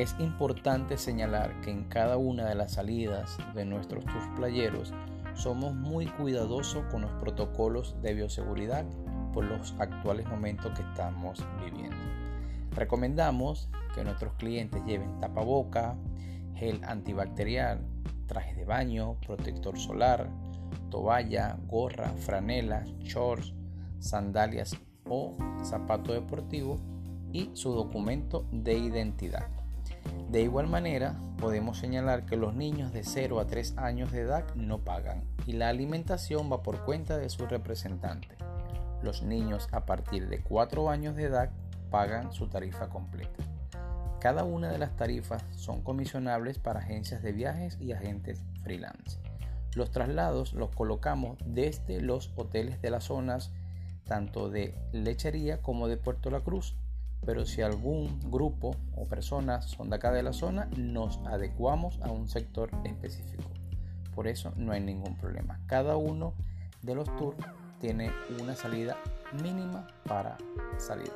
Es importante señalar que en cada una de las salidas de nuestros tours playeros somos muy cuidadosos con los protocolos de bioseguridad por los actuales momentos que estamos viviendo. Recomendamos que nuestros clientes lleven tapaboca, gel antibacterial, traje de baño, protector solar, toalla, gorra, franela, shorts, sandalias o zapato deportivo y su documento de identidad. De igual manera, podemos señalar que los niños de 0 a 3 años de edad no pagan y la alimentación va por cuenta de su representante. Los niños a partir de 4 años de edad pagan su tarifa completa. Cada una de las tarifas son comisionables para agencias de viajes y agentes freelance. Los traslados los colocamos desde los hoteles de las zonas tanto de lechería como de Puerto La Cruz pero si algún grupo o personas son de acá de la zona, nos adecuamos a un sector específico. Por eso no hay ningún problema. Cada uno de los tours tiene una salida mínima para salir.